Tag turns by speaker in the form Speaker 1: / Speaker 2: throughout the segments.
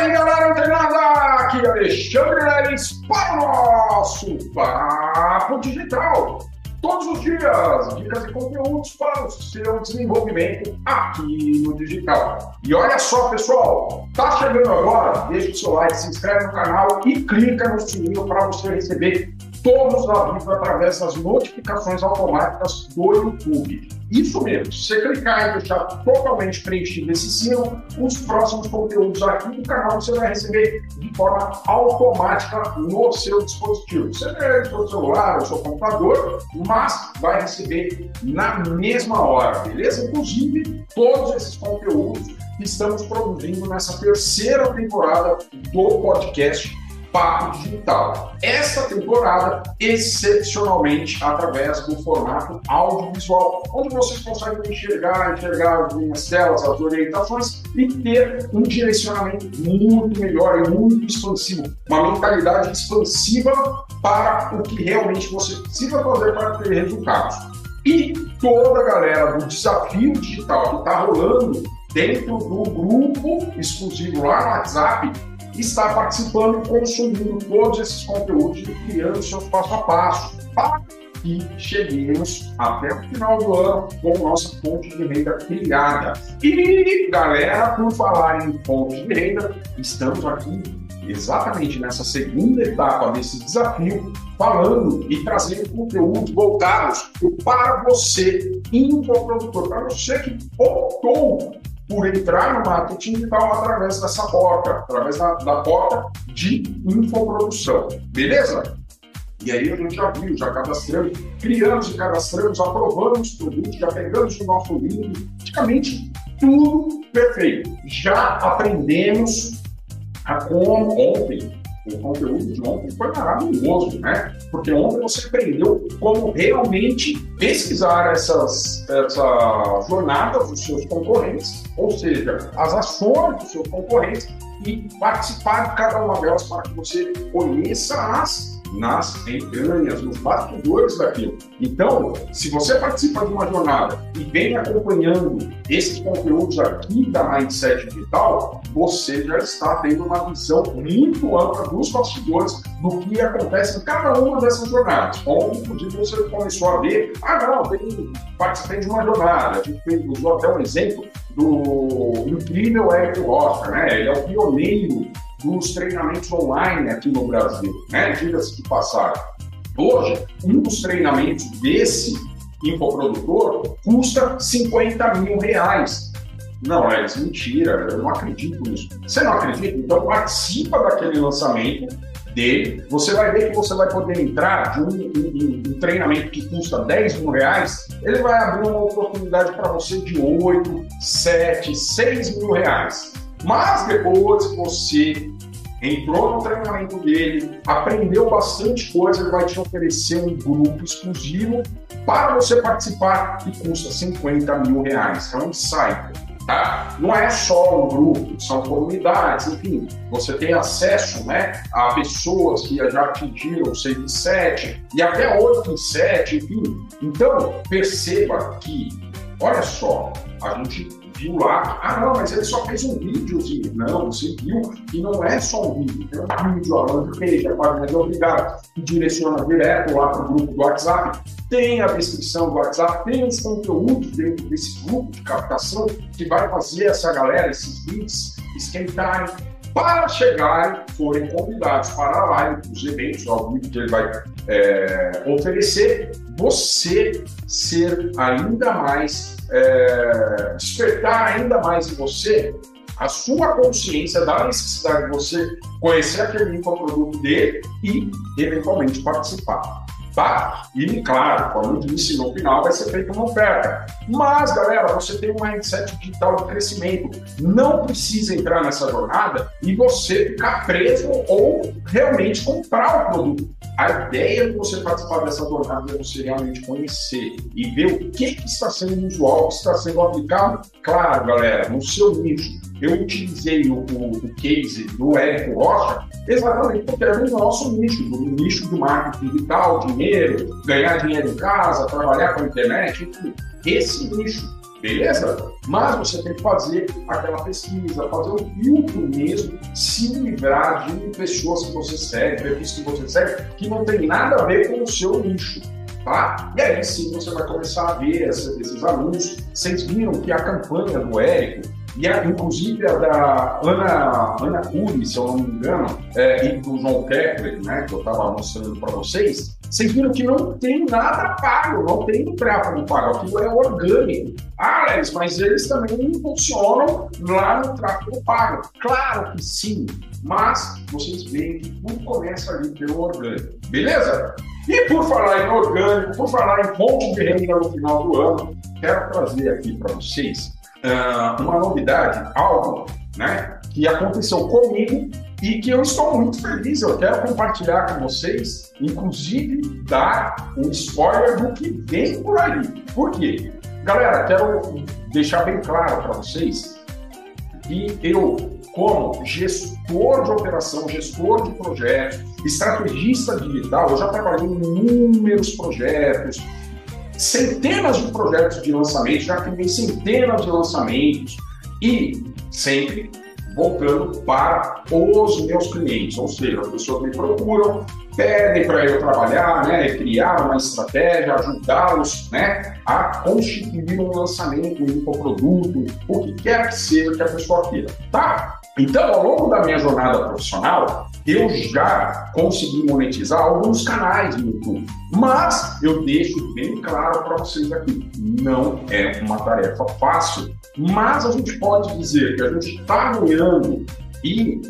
Speaker 1: aí, galera antenada! Aqui é Alexandre Leres para o nosso Papo Digital. Todos os dias, dicas e conteúdos para o seu desenvolvimento aqui no digital. E olha só, pessoal, tá chegando agora? Deixa o seu like, se inscreve no canal e clica no sininho para você receber todos os avisos através das notificações automáticas do YouTube. Isso mesmo, se você clicar e deixar totalmente preenchido esse sino, os próximos conteúdos aqui do canal você vai receber de forma automática no seu dispositivo. Você no seu celular, no seu computador, mas vai receber na mesma hora, beleza? Inclusive, todos esses conteúdos que estamos produzindo nessa terceira temporada do podcast Papo Digital. Essa temporada, excepcionalmente, através do formato audiovisual, onde vocês conseguem enxergar, enxergar as minhas telas, as orientações e ter um direcionamento muito melhor e muito expansivo, uma mentalidade expansiva para o que realmente você precisa fazer para ter resultados. E toda a galera do desafio digital que está rolando dentro do grupo exclusivo lá no WhatsApp está participando, consumindo todos esses conteúdos e criando seus passo a passo para que cheguemos até o final do ano com nossa fonte de renda criada. E, galera, por falar em fonte de renda, estamos aqui exatamente nessa segunda etapa desse desafio, falando e trazendo conteúdos voltados para você, infoprodutor, para você que optou por entrar no marketing digital através dessa porta, através da, da porta de infoprodução. Beleza? E aí a gente já viu, já cadastramos, criamos e cadastramos, aprovamos produtos, já pegamos o nosso link, praticamente tudo perfeito. Já aprendemos a como ontem o conteúdo de ontem foi maravilhoso, né? Porque ontem você aprendeu como realmente pesquisar essas, essas jornadas dos seus concorrentes, ou seja, as ações dos seus concorrentes e participar de cada uma delas para que você conheça as nas entranhas, nos bastidores daquilo. Então, se você participa de uma jornada e vem acompanhando esses conteúdos aqui da Mindset Digital, você já está tendo uma visão muito ampla dos bastidores do que acontece em cada uma dessas jornadas. Como, inclusive, você começou a ver, ah, não, tem, participei de uma jornada, a gente usou até um exemplo do incrível Eric Rocha, né? Ele é o pioneiro dos treinamentos online aqui no Brasil, né? Diga-se de passagem. Hoje, um dos treinamentos desse infoprodutor custa 50 mil reais. Não, é mentira, eu não acredito nisso. Você não acredita? Então participa daquele lançamento dele. Você vai ver que você vai poder entrar de um, um, um treinamento que custa 10 mil reais, ele vai abrir uma oportunidade para você de 8, 7, 6 mil reais. Mas depois você entrou no treinamento dele, aprendeu bastante coisa, ele vai te oferecer um grupo exclusivo para você participar que custa 50 mil reais. É um site. Tá? Não é só um grupo, são comunidades, enfim, você tem acesso né, a pessoas que já atingiram 6 em 7 e até 8 em 7, enfim. Então, perceba que, olha só, a gente viu lá, ah não, mas ele só fez um videozinho. Não, você viu que não é só um vídeo, tem um vídeo, a landing a página de obrigado, que direciona direto lá para o grupo do WhatsApp, tem a descrição do WhatsApp, tem os conteúdos dentro desse grupo de captação que vai fazer essa galera, esses leads, esquentarem para chegarem, forem convidados para a live, os eventos, ao vivo que ele vai é, oferecer, você ser ainda mais é, despertar ainda mais em você a sua consciência da necessidade de você conhecer aquele infoproduto dele e, eventualmente, participar. Tá? E, claro, como eu disse, no final vai ser feita uma oferta. Mas, galera, você tem um mindset digital de crescimento. Não precisa entrar nessa jornada e você ficar preso ou realmente comprar o produto. A ideia de você participar dessa jornada é você realmente conhecer e ver o que, que está sendo usual, o que está sendo aplicado. Claro, galera, no seu nicho. Eu utilizei o, o, o case do Érico Rocha exatamente porque é o nosso nicho, do nicho do marketing digital, dinheiro, ganhar dinheiro em casa, trabalhar com a internet, enfim. Esse nicho beleza? Mas você tem que fazer aquela pesquisa, fazer um filtro mesmo, se livrar de pessoas que você segue, perfis que você segue, que não tem nada a ver com o seu nicho. Tá? E aí sim você vai começar a ver esses, anúncios. Vocês viram que a campanha do Érico e a, inclusive a da Ana, Ana Cury, se eu não me engano, é, e do João Kepler, né, que eu estava mostrando para vocês, vocês viram que não tem nada pago, não tem tráfego pago, aquilo é orgânico. Ah, Alex, mas eles também funcionam lá no tráfego pago. Claro que sim, mas vocês veem que tudo começa ali pelo orgânico. Beleza? E por falar em orgânico, por falar em fonte de renda no final do ano, quero trazer aqui para vocês uh, uma novidade, algo né, que aconteceu comigo e que eu estou muito feliz. Eu quero compartilhar com vocês, inclusive dar um spoiler do que vem por aí. Por quê? Galera, quero deixar bem claro para vocês que eu, como gestor de operação, gestor de projetos, estrategista digital, eu já trabalhei em inúmeros projetos, centenas de projetos de lançamento, já criei centenas de lançamentos e sempre voltando para os meus clientes, ou seja, as pessoas me procuram, pedem para eu trabalhar, né, criar uma estratégia, ajudá-los né, a constituir um lançamento, um infoproduto, o que quer que seja que a pessoa queira, tá? Então, ao longo da minha jornada profissional, eu já consegui monetizar alguns canais no YouTube, mas eu deixo bem claro para vocês aqui, não é uma tarefa fácil, mas a gente pode dizer que a gente está ganhando e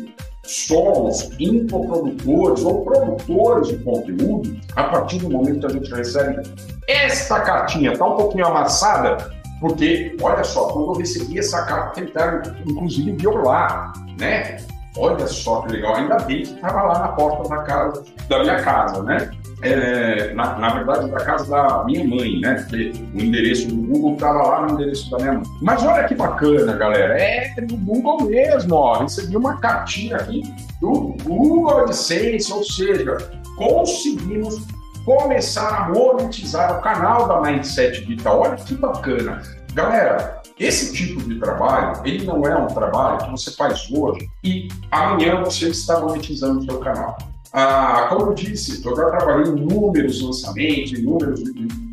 Speaker 1: somos infoprodutores ou produtores de conteúdo a partir do momento que a gente recebe esta cartinha, está um pouquinho amassada, porque, olha só, quando eu recebi essa carta, tentaram, inclusive, violar, né? Olha só que legal, ainda bem que estava lá na porta da casa, da minha casa, né? É, na, na, verdade, da casa da minha mãe, né? Porque o endereço do Google estava lá no endereço da minha mãe. Mas olha que bacana, galera. É do Google mesmo, ó. Recebi uma cartinha aqui do Google AdSense, ou seja, conseguimos começar a monetizar o canal da Mindset Digital. Olha que bacana. Galera, esse tipo de trabalho, ele não é um trabalho que você faz hoje e amanhã você está monetizando o seu canal. Ah, como eu disse, eu já trabalhei em inúmeros lançamentos, inúmeros,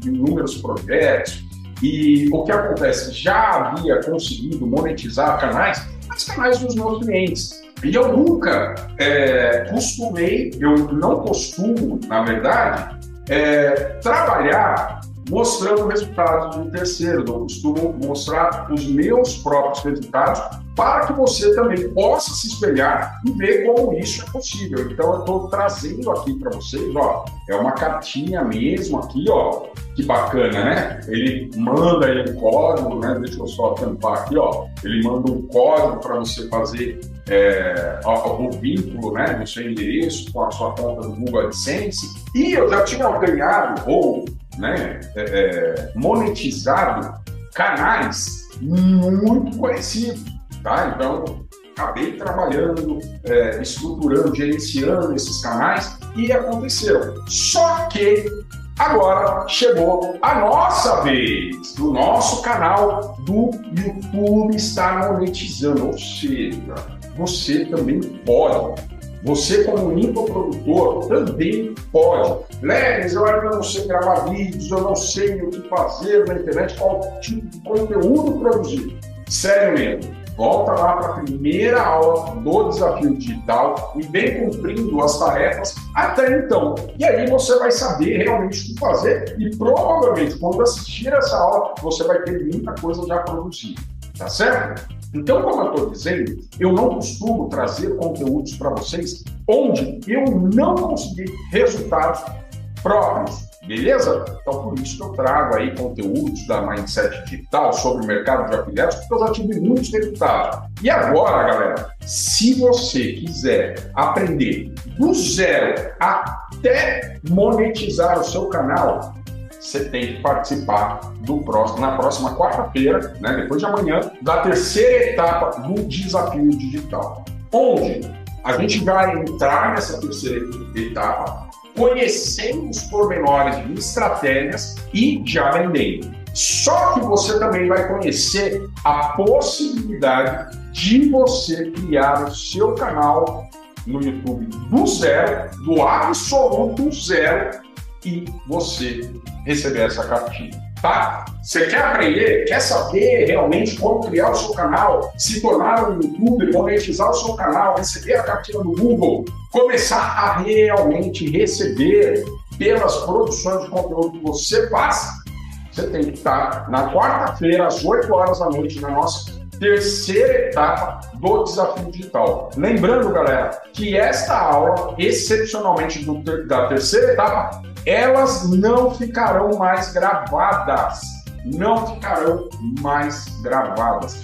Speaker 1: inúmeros projetos, e o que acontece? Já havia conseguido monetizar canais, mas canais dos meus clientes. E eu nunca é, costumei, eu não costumo, na verdade, é, trabalhar mostrando resultados de um terceiro. Eu costumo mostrar os meus próprios resultados para que você também possa se espelhar e ver como isso é possível. Então, eu estou trazendo aqui para vocês, ó, é uma cartinha mesmo aqui, ó, que bacana, né? Ele manda aí um código, né? Deixa eu só tampar aqui, ó. Ele manda um código para você fazer é, o vínculo, né, do seu endereço com a sua conta do Google AdSense. E eu já tinha ganhado ou né, é, é, monetizado canais muito conhecidos, tá? Então, acabei trabalhando, é, estruturando, gerenciando esses canais e aconteceram. Só que agora chegou a nossa vez, do nosso canal do YouTube estar monetizando, ou seja, você também pode você, como infoprodutor, também pode. Leves, eu ainda não sei gravar vídeos, eu não sei o que fazer na internet, qual tipo de conteúdo produzir. Sério mesmo. Volta lá para a primeira aula do desafio digital e vem cumprindo as tarefas até então. E aí você vai saber realmente o que fazer e provavelmente quando assistir essa aula você vai ter muita coisa já produzida. Tá certo? Então, como eu estou dizendo, eu não costumo trazer conteúdos para vocês onde eu não consegui resultados próprios, beleza? Então, por isso que eu trago aí conteúdos da Mindset Digital sobre o mercado de afiliados, porque eu já tive muitos resultados. E agora, galera, se você quiser aprender do zero até monetizar o seu canal, você tem que participar do próximo, na próxima quarta-feira, né, depois de amanhã, da terceira etapa do desafio digital, onde a gente vai entrar nessa terceira etapa conhecendo os pormenores de estratégias e já vendendo. Só que você também vai conhecer a possibilidade de você criar o seu canal no YouTube do zero, do absoluto zero, você receber essa cartinha, tá? Você quer aprender? Quer saber realmente como criar o seu canal, se tornar um youtuber, monetizar o seu canal, receber a cartinha do Google, começar a realmente receber pelas produções de conteúdo que você faz? Você tem que estar na quarta-feira, às 8 horas da noite, na nossa terceira etapa do desafio digital. Lembrando, galera, que esta aula, excepcionalmente do, da terceira etapa, elas não ficarão mais gravadas. Não ficarão mais gravadas.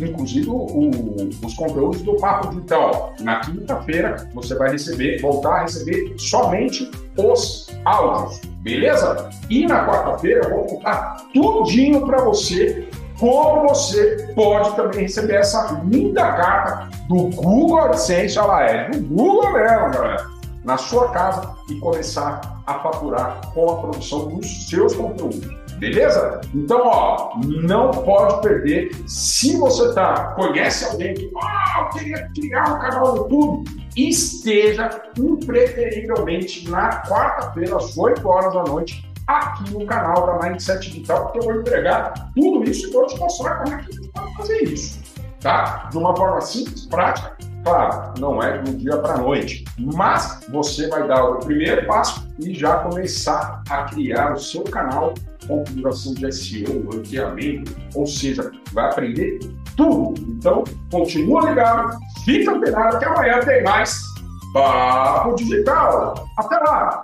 Speaker 1: Inclusive o, os conteúdos do Papo Digital. Na quinta-feira você vai receber, voltar a receber somente os áudios, beleza? E na quarta-feira eu vou contar tudinho para você como você pode também receber essa linda carta do Google AdSense, olha lá, é do Google mesmo, galera, na sua casa e começar a faturar com a produção dos seus conteúdos. Beleza? Então, ó, não pode perder. Se você tá, conhece alguém que, ah, eu queria criar um canal no YouTube, esteja impreterivelmente na quarta-feira, às 8 horas da noite, aqui no canal da Mindset Digital, porque eu vou entregar tudo isso e vou te mostrar como é que você pode fazer isso, tá? De uma forma simples, prática. Claro, não é de um dia para a noite, mas você vai dar o primeiro passo e já começar a criar o seu canal, configuração de SEO, ranqueamento, ou seja, vai aprender tudo. Então, continua ligado, fica antenado que amanhã tem mais Papo Digital. Até lá!